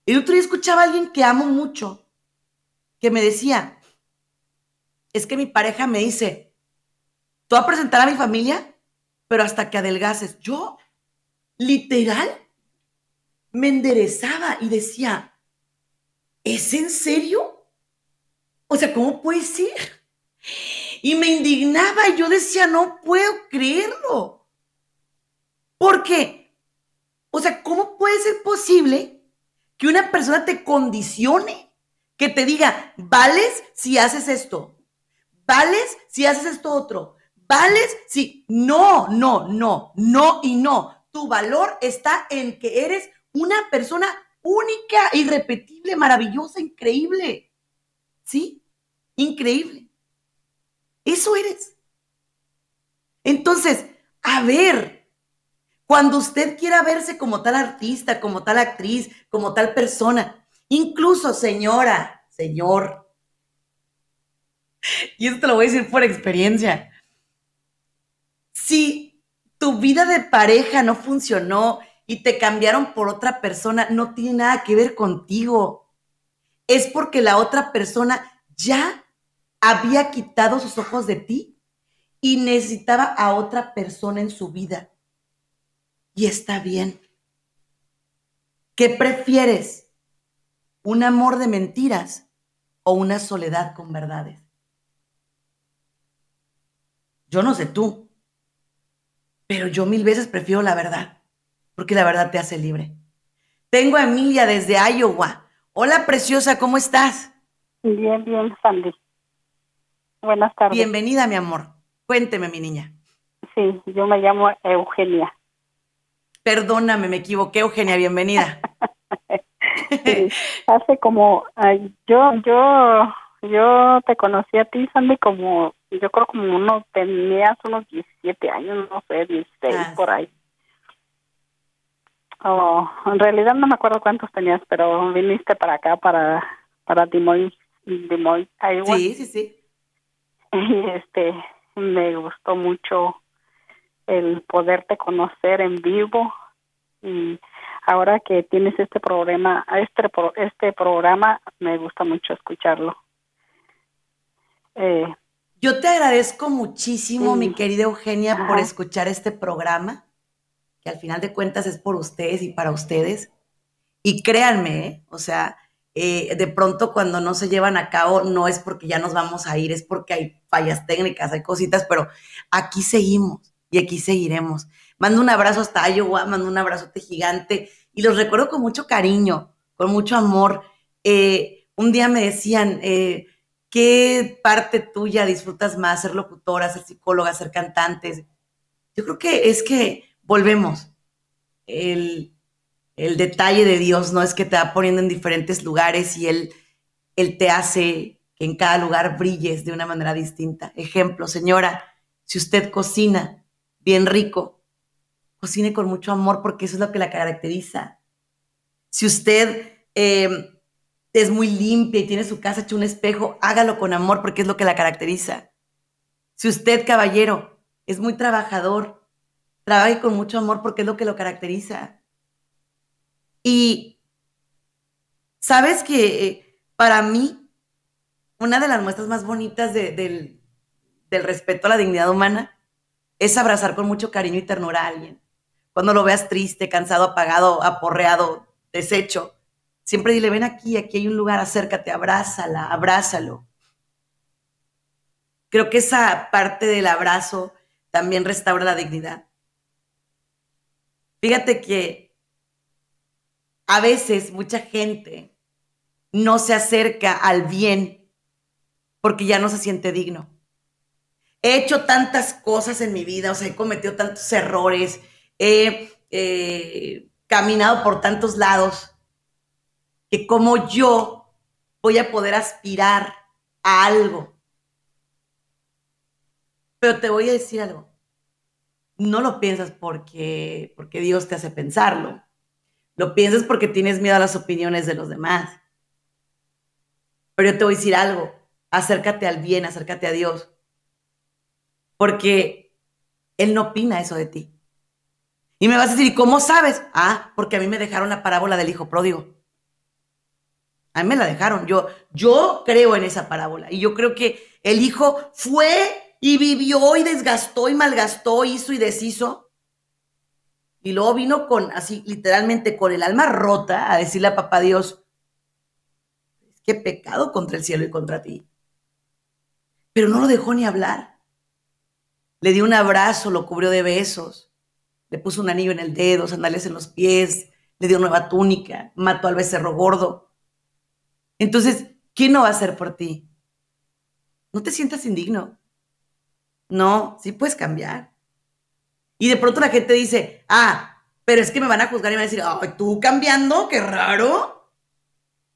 El otro día escuchaba a alguien que amo mucho que me decía, es que mi pareja me dice, tú vas a presentar a mi familia, pero hasta que adelgaces. Yo, literal, me enderezaba y decía, ¿es en serio? O sea, ¿cómo puede ser? Y me indignaba y yo decía, no puedo creerlo. ¿Por qué? O sea, ¿cómo puede ser posible que una persona te condicione? Que te diga, vales si haces esto, vales si haces esto otro, vales si... No, no, no, no y no. Tu valor está en que eres una persona única, irrepetible, maravillosa, increíble. ¿Sí? Increíble. Eso eres. Entonces, a ver, cuando usted quiera verse como tal artista, como tal actriz, como tal persona, Incluso, señora, señor, y esto lo voy a decir por experiencia. Si tu vida de pareja no funcionó y te cambiaron por otra persona, no tiene nada que ver contigo. Es porque la otra persona ya había quitado sus ojos de ti y necesitaba a otra persona en su vida. Y está bien. ¿Qué prefieres? ¿Un amor de mentiras o una soledad con verdades? Yo no sé tú, pero yo mil veces prefiero la verdad, porque la verdad te hace libre. Tengo a Emilia desde Iowa. Hola, preciosa, ¿cómo estás? Bien, bien, Sandy. Buenas tardes. Bienvenida, mi amor. Cuénteme, mi niña. Sí, yo me llamo Eugenia. Perdóname, me equivoqué, Eugenia, bienvenida. hace como, yo, yo, yo te conocí a ti, Sandy, como, yo creo como uno, tenías unos 17 años, no sé, 16 ah. por ahí. Oh, en realidad no me acuerdo cuántos tenías, pero viniste para acá, para, para Dimoy, Dimoy, Iowa. Sí, sí, sí. Y este, me gustó mucho el poderte conocer en vivo y ahora que tienes este programa, este, este programa me gusta mucho escucharlo. Eh, Yo te agradezco muchísimo, mi querida Eugenia, por escuchar este programa, que al final de cuentas es por ustedes y para ustedes. Y créanme, ¿eh? o sea, eh, de pronto cuando no se llevan a cabo no es porque ya nos vamos a ir, es porque hay fallas técnicas, hay cositas, pero aquí seguimos y aquí seguiremos. Mando un abrazo hasta Iowa, mando un abrazote gigante y los recuerdo con mucho cariño, con mucho amor. Eh, un día me decían, eh, ¿qué parte tuya disfrutas más? Ser locutora, ser psicóloga, ser cantante. Yo creo que es que volvemos. El, el detalle de Dios, ¿no? Es que te va poniendo en diferentes lugares y Él, él te hace que en cada lugar brilles de una manera distinta. Ejemplo, señora, si usted cocina bien rico, cocine con mucho amor porque eso es lo que la caracteriza. Si usted eh, es muy limpia y tiene su casa hecho un espejo, hágalo con amor porque es lo que la caracteriza. Si usted, caballero, es muy trabajador, trabaje con mucho amor porque es lo que lo caracteriza. Y sabes que para mí, una de las muestras más bonitas del, respeto a la dignidad humana es abrazar con mucho cariño y ternura a alguien. Cuando lo veas triste, cansado, apagado, aporreado, deshecho, siempre dile, ven aquí, aquí hay un lugar, acércate, abrázala, abrázalo. Creo que esa parte del abrazo también restaura la dignidad. Fíjate que a veces mucha gente no se acerca al bien porque ya no se siente digno. He hecho tantas cosas en mi vida, o sea, he cometido tantos errores, he eh, caminado por tantos lados, que como yo voy a poder aspirar a algo. Pero te voy a decir algo. No lo piensas porque, porque Dios te hace pensarlo. Lo piensas porque tienes miedo a las opiniones de los demás. Pero yo te voy a decir algo, acércate al bien, acércate a Dios. Porque Él no opina eso de ti. Y me vas a decir, cómo sabes? Ah, porque a mí me dejaron la parábola del hijo pródigo. A mí me la dejaron. Yo, yo creo en esa parábola. Y yo creo que el hijo fue y vivió y desgastó y malgastó, hizo y deshizo y luego vino con, así, literalmente, con el alma rota a decirle a papá Dios, qué pecado contra el cielo y contra ti. Pero no lo dejó ni hablar. Le dio un abrazo, lo cubrió de besos, le puso un anillo en el dedo, sandalias en los pies, le dio nueva túnica, mató al becerro gordo. Entonces, ¿quién no va a hacer por ti? No te sientas indigno. No, sí puedes cambiar. Y de pronto la gente dice, ah, pero es que me van a juzgar y me van a decir, ay, tú cambiando, qué raro.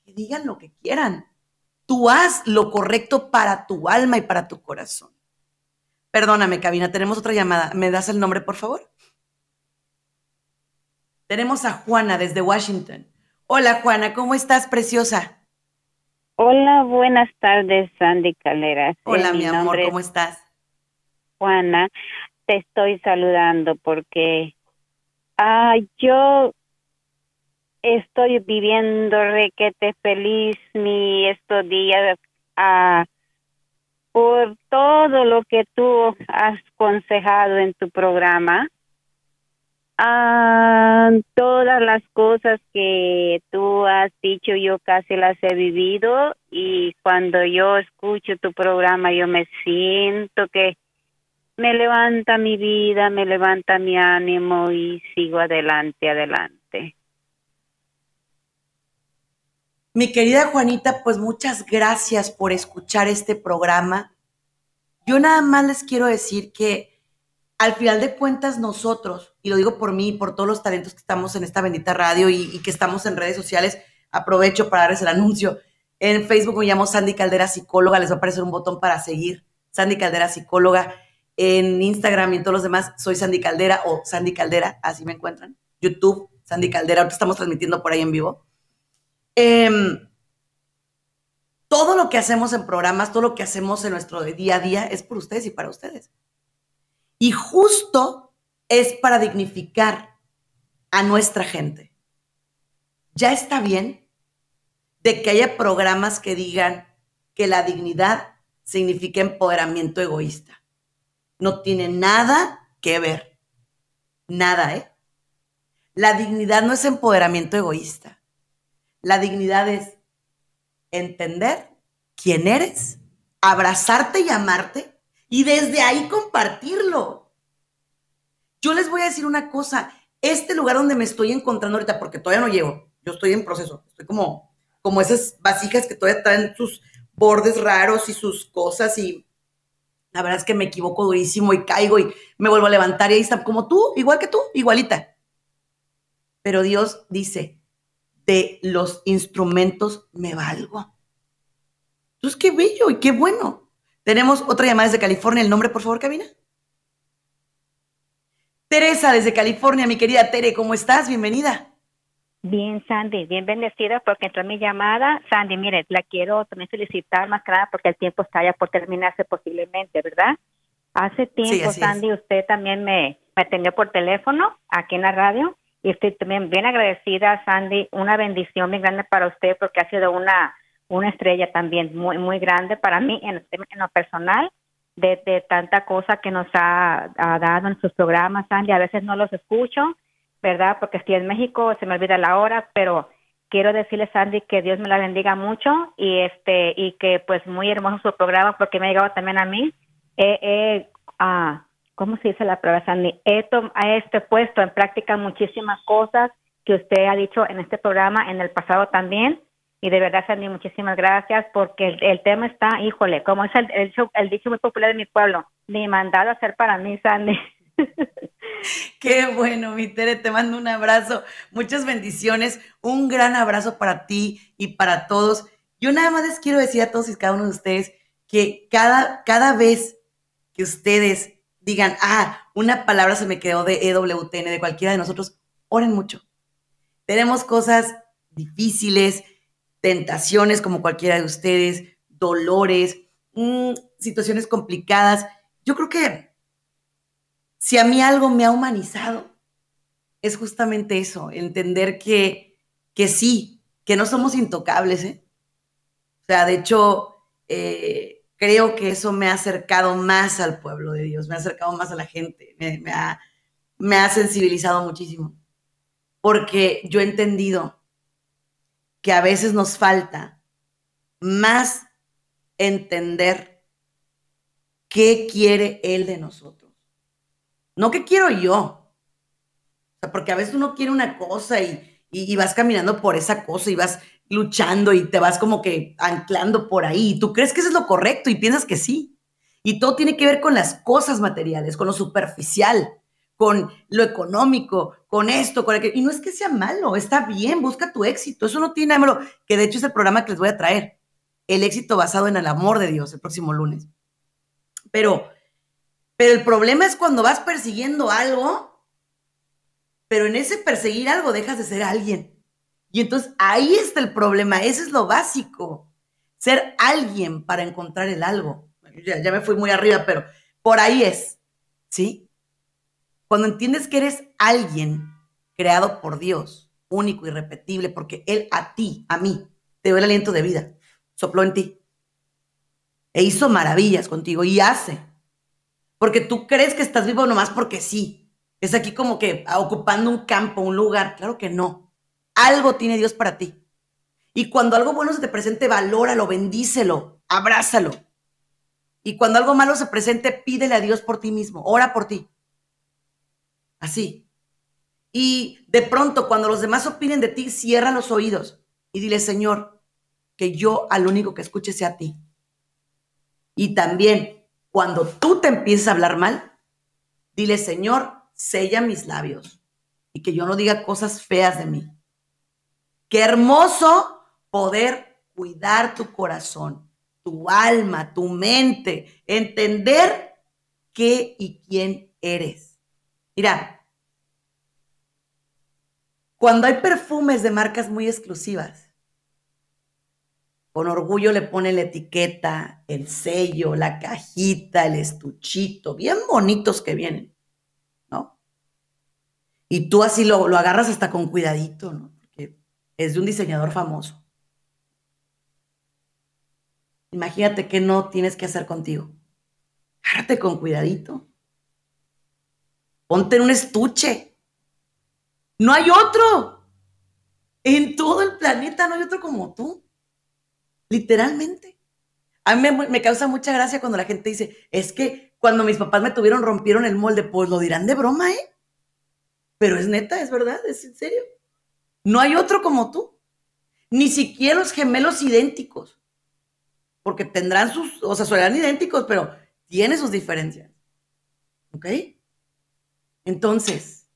Que digan lo que quieran. Tú haz lo correcto para tu alma y para tu corazón. Perdóname, cabina, tenemos otra llamada. ¿Me das el nombre, por favor? Tenemos a Juana desde Washington. Hola, Juana, ¿cómo estás, preciosa? Hola, buenas tardes, Sandy Calera. Hola, mi, amor, ¿cómo estás? Juana, te estoy saludando porque ah, yo estoy viviendo requete feliz mi estos días ah, por todo lo que tú has aconsejado en tu programa Ah, todas las cosas que tú has dicho yo casi las he vivido y cuando yo escucho tu programa yo me siento que me levanta mi vida, me levanta mi ánimo y sigo adelante, adelante. Mi querida Juanita, pues muchas gracias por escuchar este programa. Yo nada más les quiero decir que al final de cuentas nosotros, y lo digo por mí, por todos los talentos que estamos en esta bendita radio y, que estamos en redes sociales, aprovecho para darles el anuncio. En Facebook me llamo Sandy Caldera Psicóloga, les va a aparecer un botón para seguir. Sandy Caldera Psicóloga. En Instagram y en todos los demás soy Sandy Caldera o Sandy Caldera, así me encuentran. YouTube, Sandy Caldera, ahorita estamos transmitiendo por ahí en vivo. Em, todo lo que hacemos en programas, todo lo que hacemos en nuestro día a día es por ustedes y para ustedes. Y justo es para dignificar a nuestra gente. Ya está bien de que haya programas que digan que la dignidad significa empoderamiento egoísta. No tiene nada que ver. Nada, ¿eh? La dignidad no es empoderamiento egoísta. La dignidad es entender quién eres, abrazarte y amarte y desde ahí compartirlo. Yo les voy a decir una cosa, este lugar donde me estoy encontrando ahorita, porque todavía no llego, yo estoy en proceso, estoy como, como esas vasijas que todavía traen sus bordes raros y sus cosas y la verdad es que me equivoco durísimo y caigo y me vuelvo a levantar y ahí está como tú, igual que tú, igualita. Pero Dios dice, de los instrumentos me valgo. Entonces, qué bello y qué bueno. Tenemos otra llamada desde California. El nombre, por favor, cabina. Teresa, desde California, mi querida Tere, ¿cómo estás? Bienvenida. Bien, Sandy, bien bendecida porque entró mi llamada. Sandy, mire, la quiero también felicitar más que nada porque el tiempo está ya por terminarse posiblemente, ¿verdad? Hace tiempo, Sandy, usted también me, me atendió por teléfono aquí en la radio y estoy también bien agradecida, Sandy. Una bendición muy grande para usted porque ha sido una una estrella también muy, muy grande para mí en, lo personal, de, tanta cosa que nos ha, dado en sus programas, Sandy. A veces no los escucho, ¿verdad? Porque estoy en México, se me olvida la hora, pero quiero decirle, Sandy, que Dios me la bendiga mucho y este y que pues muy hermoso su programa porque me ha llegado también a mí. Eh, ah, ¿Cómo se dice la prueba, Sandy? He, he este, puesto en práctica muchísimas cosas que usted ha dicho en este programa, en el pasado también, y de verdad, Sandy, muchísimas gracias porque el, tema está, híjole, como es el, dicho muy popular de mi pueblo, ni mandado a hacer para mí, Sandy. Qué bueno, mi Tere, te mando un abrazo, muchas bendiciones, un gran abrazo para ti y para todos. Yo nada más les quiero decir a todos y cada uno de ustedes que cada, cada vez que ustedes digan, ah, una palabra se me quedó de EWTN, de cualquiera de nosotros, oren mucho. Tenemos cosas difíciles, tentaciones como cualquiera de ustedes, dolores, mm, situaciones complicadas. Yo creo que si a mí algo me ha humanizado, es justamente eso, entender que, que sí, que no somos intocables. ¿eh? O sea, de hecho, eh, creo que eso me ha acercado más al pueblo de Dios, me ha acercado más a la gente, me, ha, me ha sensibilizado muchísimo, porque yo he entendido que a veces nos falta más entender qué quiere Él de nosotros. No qué quiero yo. porque a veces uno quiere una cosa y, y, vas caminando por esa cosa y vas luchando y te vas como que anclando por ahí. Y tú crees que eso es lo correcto y piensas que sí. Y todo tiene que ver con las cosas materiales, con lo superficial con lo económico, con esto, con aquello. Y no es que sea malo, está bien, busca tu éxito. Eso no tiene nada malo, que de hecho es el programa que les voy a traer. El éxito basado en el amor de Dios el próximo lunes. Pero, pero el problema es cuando vas persiguiendo algo, pero en ese perseguir algo dejas de ser alguien. Y entonces ahí está el problema, ese es lo básico. ser alguien para encontrar el algo. Ya, ya me fui muy arriba, pero por ahí es, ¿sí? Cuando entiendes que eres alguien creado por Dios, único, irrepetible, porque Él a ti, a mí, te dio el aliento de vida, sopló en ti e hizo maravillas contigo y hace. Porque tú crees que estás vivo nomás porque sí. Es aquí como que ocupando un campo, un lugar. Claro que no. Algo tiene Dios para ti. Y cuando algo bueno se te presente, valóralo, bendícelo, abrázalo. Y cuando algo malo se presente, pídele a Dios por ti mismo, ora por ti. Así. Y de pronto, cuando los demás opinen de ti, cierra los oídos y dile, Señor, que yo al único que escuche sea a ti. Y también, cuando tú te empieces a hablar mal, dile, Señor, sella mis labios y que yo no diga cosas feas de mí. Qué hermoso poder cuidar tu corazón, tu alma, tu mente, entender qué y quién eres. Mira, cuando hay perfumes de marcas muy exclusivas, con orgullo le pone la etiqueta, el sello, la cajita, el estuchito, bien bonitos que vienen, ¿no? Y tú así lo, lo agarras hasta con cuidadito, ¿no? Porque es de un diseñador famoso. Imagínate que no tienes que hacer contigo. Agárrate con cuidadito. Ponte en un estuche. No hay otro. En todo el planeta no hay otro como tú. Literalmente. A mí me, causa mucha gracia cuando la gente dice, es que cuando mis papás me tuvieron rompieron el molde, pues lo dirán de broma, ¿eh? Pero es neta, es verdad, es en serio. No hay otro como tú. Ni siquiera los gemelos idénticos porque tendrán sus, o sea, serán idénticos, pero tiene sus diferencias. ¿Ok? Entonces,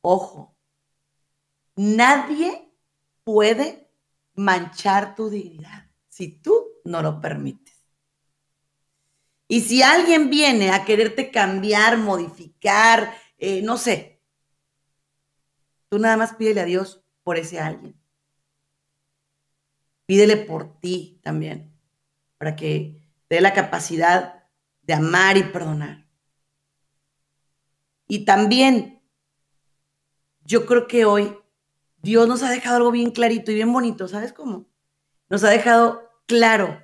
ojo, nadie puede manchar tu dignidad si tú no lo permites. Y si alguien viene a quererte cambiar, modificar, eh, no sé, tú nada más pídele a Dios por ese alguien. Pídele por ti también para que te dé la capacidad de amar y perdonar. Y también, yo creo que hoy Dios nos ha dejado algo bien clarito y bien bonito, ¿sabes cómo? Nos ha dejado claro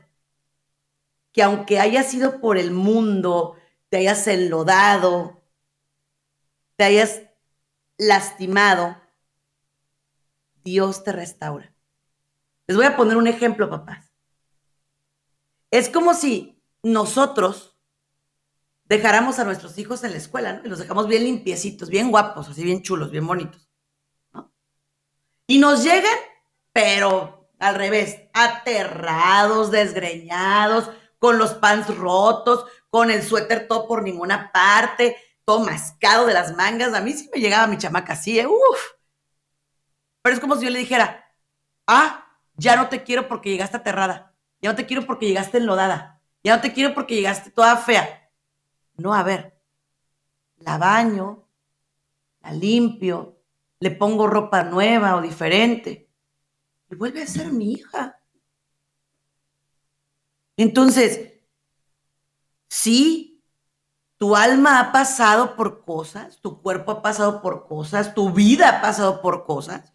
que aunque haya sido por el mundo, te hayas enlodado, te hayas lastimado, Dios te restaura. Les voy a poner un ejemplo, papás. Es como si nosotros dejáramos a nuestros hijos en la escuela, ¿no? Y los dejamos bien limpiecitos, bien guapos, así bien chulos, bien bonitos, ¿no? Y nos llegan, pero al revés, aterrados, desgreñados, con los pants rotos, con el suéter todo por ninguna parte, todo mascado de las mangas. A mí sí me llegaba mi chamaca así, ¿eh? Uf. Pero es como si yo le dijera, ah, ya no te quiero porque llegaste aterrada. Ya no te quiero porque llegaste enlodada. Ya no te quiero porque llegaste toda fea. No, a ver. La baño, la limpio, le pongo ropa nueva o diferente. Y vuelve a ser mi hija. Entonces, sí, tu alma ha pasado por cosas, tu cuerpo ha pasado por cosas, tu vida ha pasado por cosas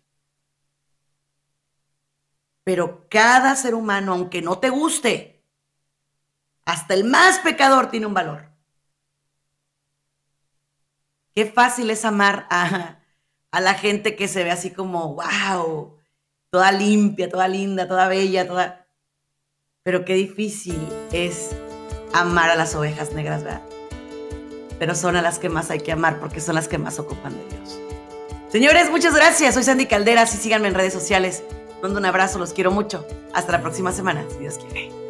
pero cada ser humano, aunque no te guste, hasta el más pecador tiene un valor. Qué fácil es amar a, la gente que se ve así como, wow, toda limpia, toda linda, toda bella, toda... Pero qué difícil es amar a las ovejas negras, ¿verdad? Pero son a las que más hay que amar porque son las que más ocupan de Dios. Señores, muchas gracias. Soy Sandy Calderas y síganme en redes sociales mando un abrazo, los quiero mucho. Hasta la próxima semana, si Dios quiere.